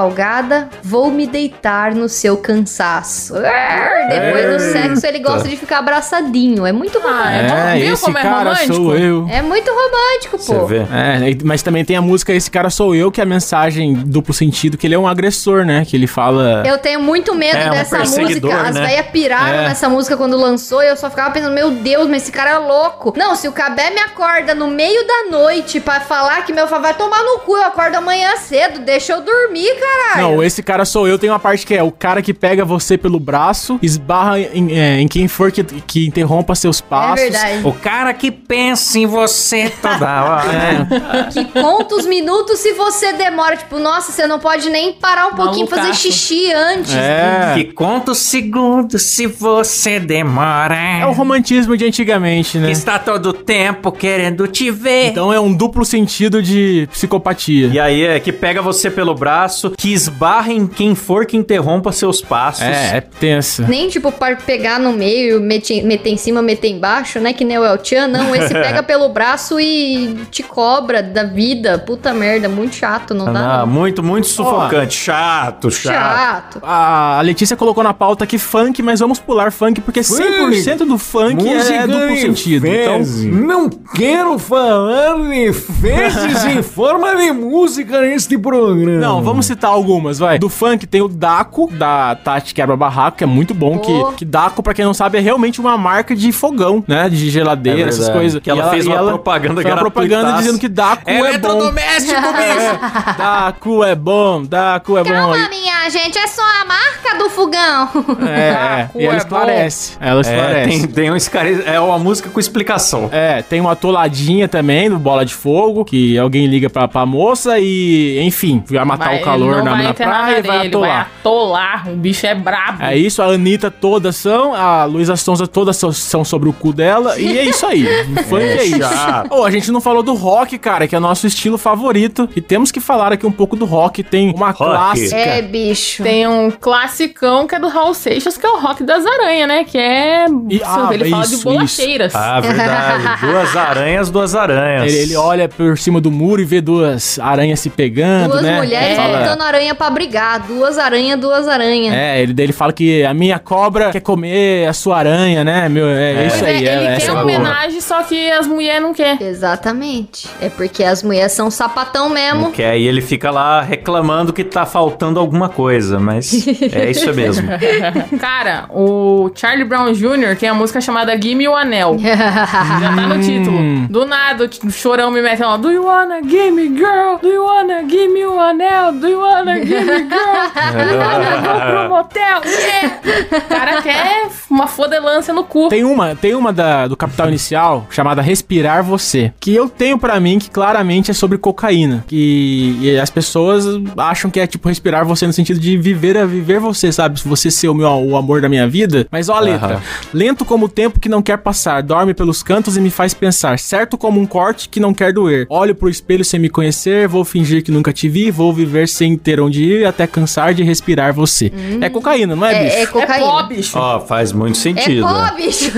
vou me deitar no seu cansaço. Arr, Depois do sexo, ele gosta de ficar abraçadinho. É muito Ah, romântico. é. É, Viu esse como é cara romântico? sou eu. É muito romântico, Você pô. vê. É, e- mas também tem a música Esse Cara Sou Eu, que é a mensagem duplo sentido, que ele é um agressor, né? Que ele fala. Eu tenho muito medo É, um dessa perseguidor, música. As né? velhas piraram É. nessa música quando lançou e eu só ficava pensando, meu Deus, mas esse cara é louco. Não, se o Cabé me acorda no meio da noite pra falar que meu favor vai tomar no cu, eu acordo amanhã cedo, deixa eu dormir, caralho. Não, esse cara sou eu. Tem uma parte que é o cara que pega você pelo braço, esbarra em, é, em quem for que, que interrompa seus É passos. verdade. O cara que pensa em você toda hora. É. Que conta os minutos se você demora. Tipo, nossa, você não pode nem parar um pouquinho e fazer Malucaço. xixi antes. É. Que conta os segundos se você demora. É o romantismo de antigamente, né? Que está todo tempo querendo te ver. Então é um duplo sentido de psicopatia. E aí é que pega você pelo braço, que esbarra em quem for que interrompa seus passos. É, é tensa. Nem tipo para pegar no meio, meter, meter em cima, meter embaixo, né? Que nem o El Chan, não. Esse pega pelo braço e te cobra da vida. Puta merda, muito chato, não dá? Ah, não. muito, muito sufocante. Chato, chato. Chato. A Letícia colocou na pauta aqui funk, mas vamos pular funk, porque 100% do funk é duplo sentido. Então, Não quero falar de fezes em forma de música neste programa. Não, vamos citar algumas, vai. Do funk tem o Daco, da Tati Quebra Barraco, que é muito bom. Pô. Que, que Daco, pra quem não sabe, é realmente uma marca de fogão, né? De geladeira, É essas coisas. Que ela fez uma propaganda fez uma propaganda dizendo que Daco é, bom. Eletrodoméstico, bicho. Daco é bom, Daco é bom. Calma, minha gente, é só a marca do fogão. É, é. E ela é esclarece. Ela É, esclarece. tem, tem um escare... É uma música com explicação. É, tem uma toladinha também do Bola de Fogo, que alguém liga pra, pra moça e, enfim, vai matar Vai- o calor na, vai na praia e vai nele, Vai atolar. atolar. O bicho é brabo. É isso, a Anitta todas são, a Luísa Sonza todas são sobre o cu dela, e é isso aí. O funk é, isso. chato. Oh, a gente não falou do rock, cara, que é nosso estilo favorito, e temos que falar aqui um pouco do rock. Tem uma clássica. É, bicho. Tem um classicão que é do Raul Seixas, que é o Rock das Aranhas, né? Que é. E- ah, ele fala isso, de bolacheiras. Ah, verdade. duas aranhas, duas aranhas. Ele, ele olha por cima do muro e vê duas aranhas se pegando, Duas né? mulheres Fala- botando aranha pra brigar. Duas aranhas, duas aranhas. É, ele, ele fala que a minha cobra quer comer a sua aranha, né? Meu, é, isso é, aí. é, ele essa quer é homenagem, só que as mulheres não querem. Exatamente. É porque as mulheres são sapatão mesmo. Que aí ele fica lá reclamando que tá faltando alguma coisa, mas é isso mesmo. Cara, o Charlie Brown Jr. tem a música chamada Gimme o Anel. Já tá no título. Do nada, o chorão me mete lá. Do you wanna gimme girl? Do you wanna gimme o anel? Do you wanna gimme girl? Do you wanna go pro motel? Yeah! O cara quer uma fodelância no cu. Tem uma, tem uma da, do Capital Inicial chamada Respirar Você, que eu tenho pra mim que claramente é sobre cocaína. Que e as pessoas acham que é tipo respirar você no sentido de viver a viver você, sabe? Você ser o meu o amor da minha vida. Mas ó a letra. Aham. Lento como o tempo que não quer passar, dorme pelos cantos e me faz pensar. Certo como um corte que não quer doer. Olho pro espelho sem me conhecer, vou fingir que nunca te vi, vou viver sem ter onde ir até cansar de respirar você. É cocaína, não é, bicho? É, é É cocaína. pó, bicho. Ó, faz muito É sentido. pó, bicho.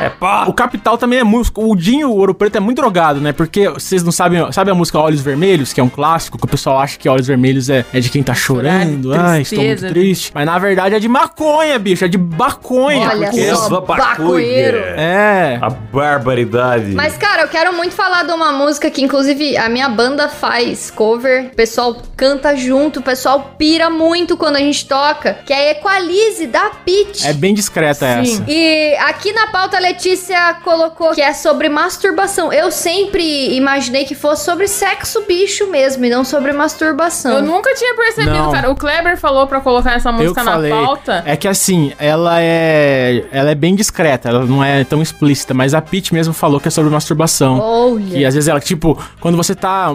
É pó. O Capital também é músico. O Dinho, o Ouro Preto, é muito drogado, né? Porque vocês não sabem. Sabe a música Olhos Vermelhos, que é um clássico, que o pessoal acha que Olhos Vermelhos é, é de quem tá chorando. Chorar de Ai, estou muito triste. Mas na verdade é de maconha, bicho. É de baconha. Olha só. Essa bacoeiro. É. A barbaridade. Mas, cara, eu quero muito falar de uma música que, inclusive, a minha banda faz cover. O pessoal canta junto, o pessoal pira muito quando a gente toca. Que é Equalize, da Peach. É bem discreta Sim. essa. E aqui na pauta a Letícia colocou que é sobre masturbação. Eu sempre imaginei que fosse sobre sexo bicho mesmo e não sobre masturbação. Eu nunca tinha percebido, Não. cara. O Kleber falou pra colocar essa música na falei. pauta. É que assim, ela é. Ela é bem discreta, ela não é tão explícita, mas a Pete mesmo falou que é sobre masturbação. Olha. E às vezes ela, tipo, quando você tá,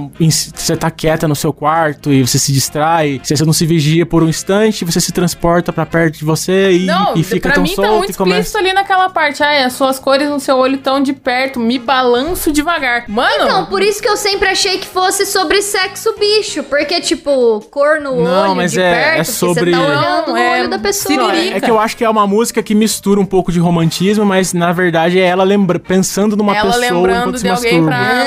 você tá quieta no seu quarto e você se distrai, se você não se vigia por um instante, você se transporta pra perto de você e, Não, e fica pra tão mim tá solto muito e começa. explícito ali naquela parte. Ah, as suas cores no seu olho tão de perto, me balanço devagar. Mano, Não, por isso que eu sempre achei que fosse sobre sexo bicho. Porque, tipo, cor no Não, olho mas de é- perto, é sobre- você tá olhando Não, é olho da pessoa. Não, é, é que eu acho que é uma música que mistura um pouco de romantismo, mas na verdade é ela lembra, pensando numa ela pessoa lembrando de alguém masturba. pra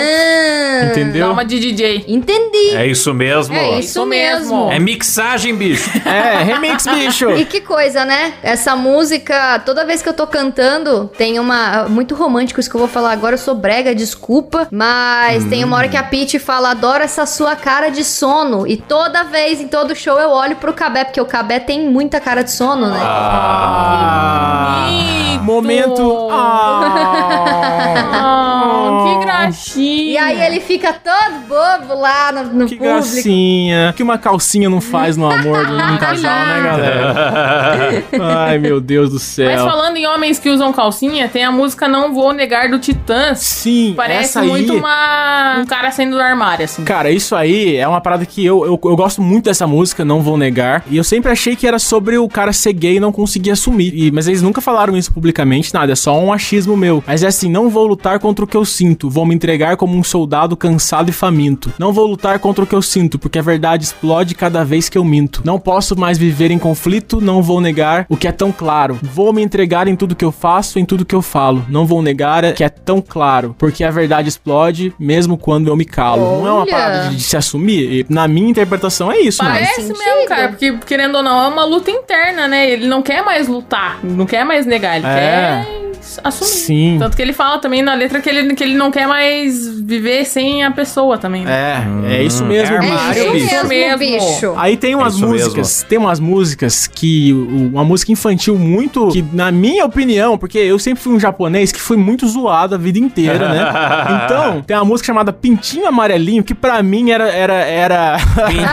Ah, Entendeu? dar uma de DJ. Entendi. É isso mesmo. É isso mesmo. É mixagem, bicho. É, remix, bicho! E que coisa, né? Essa música, toda vez que eu tô cantando, tem uma. Muito romântico isso que eu vou falar agora. Eu sou brega, desculpa. Mas tem uma hora que a Pete fala: adoro essa sua cara de sono. E toda vez, em todo show, eu olho pro Cabé, porque o Cabé tem muita cara de sono, né? Ah, Bonito. momento. Ah, Ah, que gracinha. E aí ele fica todo bobo lá no, no que público. gracinha. Que uma calcinha não faz no amor de um casal, né, galera? Ai, meu Deus do Mas céu. falando em homens que usam calcinha, tem a música Não Vou Negar do Titãs. Sim, Parece essa aí... muito uma... um cara saindo do armário, assim. Cara, isso aí é uma parada que eu, eu, eu gosto muito dessa música, não vou negar. E eu sempre achei que era sobre o cara ser gay e não conseguir assumir. E- mas eles nunca falaram isso publicamente, nada. É só um achismo meu. Mas é assim: não vou lutar contra o que eu sinto. Vou me entregar como um soldado cansado e faminto. Não vou lutar contra o que eu sinto, porque a verdade explode cada vez que eu minto. Não posso mais viver em conflito, não vou negar o que é tão claro. Vou me entregar em tudo que eu faço, em tudo que eu falo. Não vou negar o que é tão claro, porque a verdade explode mesmo quando eu me calo. Não é uma Olha. parada de, se assumir. E, na minha interpretação é isso, mano. Parece sentido. mesmo, cara, porque querendo ou não, é uma luta interna, né? Ele não quer mais lutar, não quer mais negar, ele É. quer assumir. Sim. Tanto que ele fala também na letra que ele, que ele não quer mais viver sem a pessoa também, né? É, é isso mesmo. é É armário, isso bicho. mesmo, Mesmo. bicho. Aí tem umas isso músicas, tem umas músicas que uma música infantil muito que na minha opinião, porque eu sempre fui um japonês que fui muito zoado a vida inteira, né? Então, tem uma música chamada Pintinho Amarelinho que pra mim era era era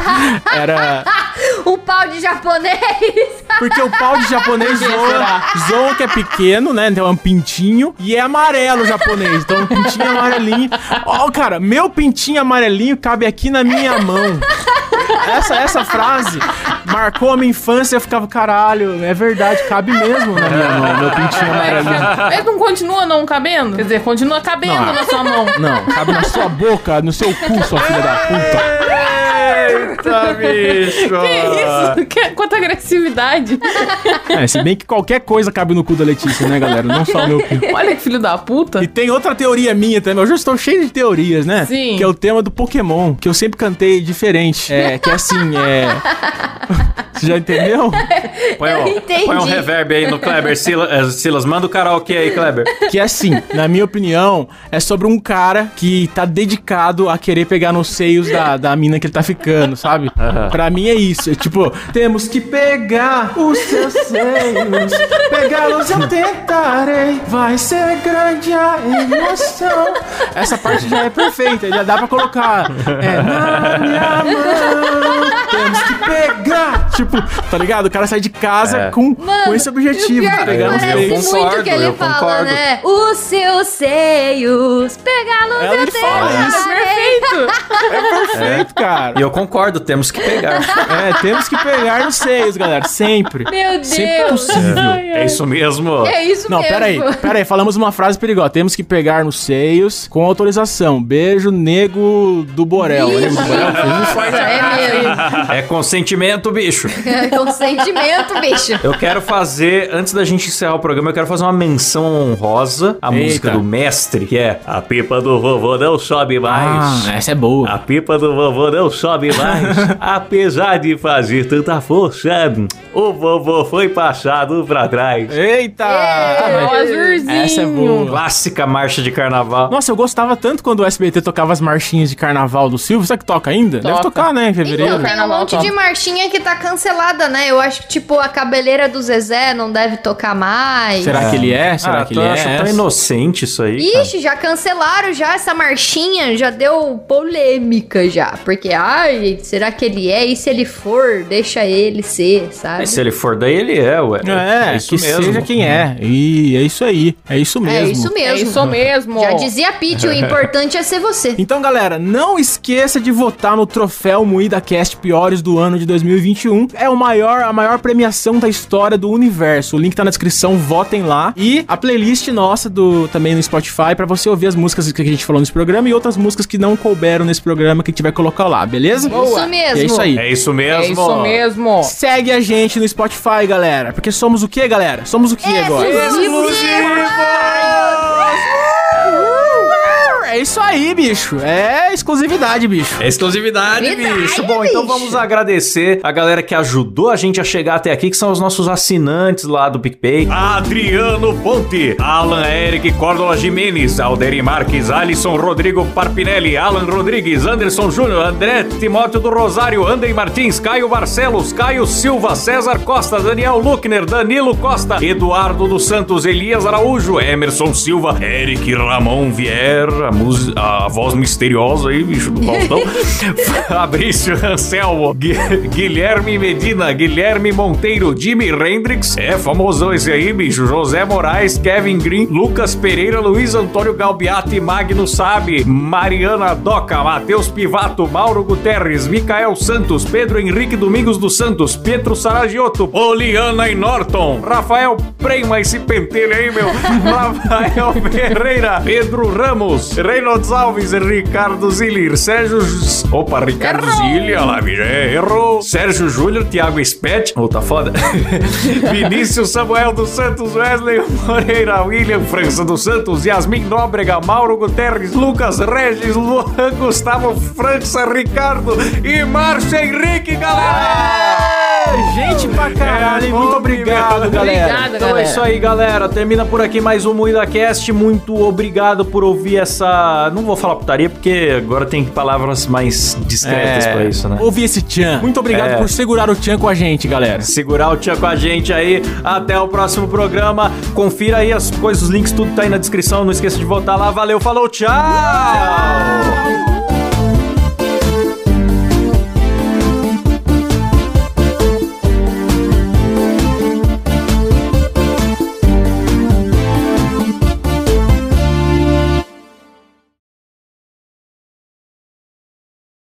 era O pau de japonês. porque o pau de japonês zoa, zoa que é pequeno, né? Então é um pintinho e é amarelo o japonês. Então um pintinho amarelinho. Ó, cara, meu pintinho amarelinho cabe aqui na minha mão. Essa, essa frase marcou a minha infância. Eu ficava, caralho, é verdade, cabe mesmo na minha mão, meu pintinho amarelinho. Mas não continua não cabendo? Quer dizer, continua cabendo Não. na sua mão. Não, cabe na sua boca, no seu cu, sua filha da puta. Eita, bicho! Que isso? Que, quanta agressividade. É, se bem que qualquer coisa cabe no cu da Letícia, né, galera? Não só o meu cu. Olha que filho da puta. E tem outra teoria minha também. Eu já estou cheio de teorias, né? Sim. Que é o tema do Pokémon, que eu sempre cantei diferente. É, que é assim, é. Você já entendeu? Põe, Eu um- entendi. põe um reverb aí no Kleber. Sila- eh, Silas, manda o karaokê aí, Kleber. Que é assim, na minha opinião, é sobre um cara que tá dedicado a querer pegar nos seios da, da mina que ele tá ficando, sabe? Pra mim é isso. É tipo, temos que pegar os seus seios. Pegá-los eu tentarei. Vai ser grande a emoção. Essa parte já é perfeita, já dá pra colocar. É na minha mão. Temos que pegar. Tipo, tá ligado? O cara sai de casa É. com, Mano, com esse objetivo o pior de é que pegar nos eu concordo, muito que ele eu fala, concordo. né? Os seus seios, pegá-los Ela eu ele fala isso. Perfeito. Perfeito, cara. E eu concordo, temos que pegar. É, temos que pegar nos seios, galera. Sempre. Meu Deus. Sempre que possível. É isso mesmo. É isso Não, mesmo. pera aí, pera aí, falamos uma frase perigosa. Temos que pegar nos seios com autorização. Beijo, nego do Borel. Nego do Borel? É mesmo. É consentimento, bicho. É consentimento, bicho. Eu quero fazer, antes da gente encerrar o programa, eu quero fazer uma menção honrosa à Eita. música do mestre, que é A pipa do vovô não sobe mais. Ah, essa é boa. A pipa do vovô não sobe mais. Apesar de fazer tanta força, o vovô foi passado pra trás. Eita! Ó, azulzinho. Essa é boa. Clássica marcha de carnaval. Nossa, eu gostava tanto quando o SBT tocava as marchinhas de carnaval do Silvio. Será que toca ainda? Deve Toca. tocar, né, em fevereiro. Então, tem um monte de marchinha que tá cancelada, né? Eu acho que, tipo, a cabeleira do Zezé não deve tocar mais. Será que ele é? Será ah, que ele acha é? tão essa? inocente isso aí? cara? Ixi, já cancelaram já essa marchinha, já deu polêmica já. Porque, ai, será que ele é? E se ele for, deixa ele ser, sabe? Mas se ele for daí, ele é, ué. É, isso que mesmo. seja quem é. E é isso aí. É isso mesmo. É isso mesmo. É isso mesmo. Já dizia Pete, o importante é ser você. Então, galera, não esqueça de votar no troféu Moída Cast Piores do ano de 2021. É o maior, a maior premiação da história do universo. O link tá na descrição, votem lá. E a playlist nossa do também no Spotify pra você ouvir as músicas que a gente falou nesse programa e outras músicas que não couberam nesse programa que a gente vai colocar lá, beleza? Isso mesmo. E é isso aí. É isso mesmo. É isso mesmo. Segue a gente no Spotify, galera. Porque somos o que, galera? Somos o que agora? É isso aí, bicho. É exclusividade, bicho. É exclusividade, Verdade, bicho. Bom, então bicho. vamos agradecer a galera que ajudou a gente a chegar até aqui, que são os nossos assinantes lá do PicPay. Adriano Ponte, Alan Eric Córdoba Jimenez, Alderi Marques, Alisson Rodrigo Parpinelli, Alan Rodrigues, Anderson Júnior, André Timóteo do Rosário, Andrei Martins, Caio Barcelos, Caio Silva, César Costa, Daniel Luckner, Danilo Costa, Eduardo dos Santos, Elias Araújo, Emerson Silva, Eric Ramon Vier, a, mus- a voz misteriosa aí, bicho do Faustão. Fabrício Anselmo, Gui- Guilherme Medina, Guilherme Monteiro, Jimmy Hendrix, é famosão esse aí, bicho. José Moraes, Kevin Green, Lucas Pereira, Luiz Antônio Galbiati, Magno Sabe, Mariana Doca, Matheus Pivato, Mauro Guterres, Micael Santos, Pedro Henrique Domingos dos Santos, Pietro Saragiotto, Poliana e Norton, Rafael Prema, esse pentelho aí, meu, Rafael Ferreira, Pedro Ramos, Reynolds Alves, Ricardo Zillir, Sérgio. Opa, Ricardo Zillir, olha lá, bicho, é, errou. Sérgio Júnior, Thiago Spet, oh, tá foda. Vinícius Samuel dos Santos, Wesley Moreira, William França dos Santos, Yasmin Nóbrega, Mauro Guterres, Lucas Regis, Luan Gustavo França, Ricardo e Márcio Henrique, galera! Gente pra caralho, É, muito bom, obrigado, meu. galera. Obrigada, Então é galera. isso aí, galera. Termina por aqui mais um Moída Cast. Muito obrigado por ouvir essa. Não vou falar putaria, porque agora tem palavras mais discretas pra isso, né? Ouvi esse Tchan. Muito obrigado É. por segurar o Tchan com a gente, galera. Segurar o tia com a gente aí. Até o próximo programa. Confira aí as coisas, os links, tudo tá aí na descrição. Não esqueça de votar lá. Valeu, falou, tchau.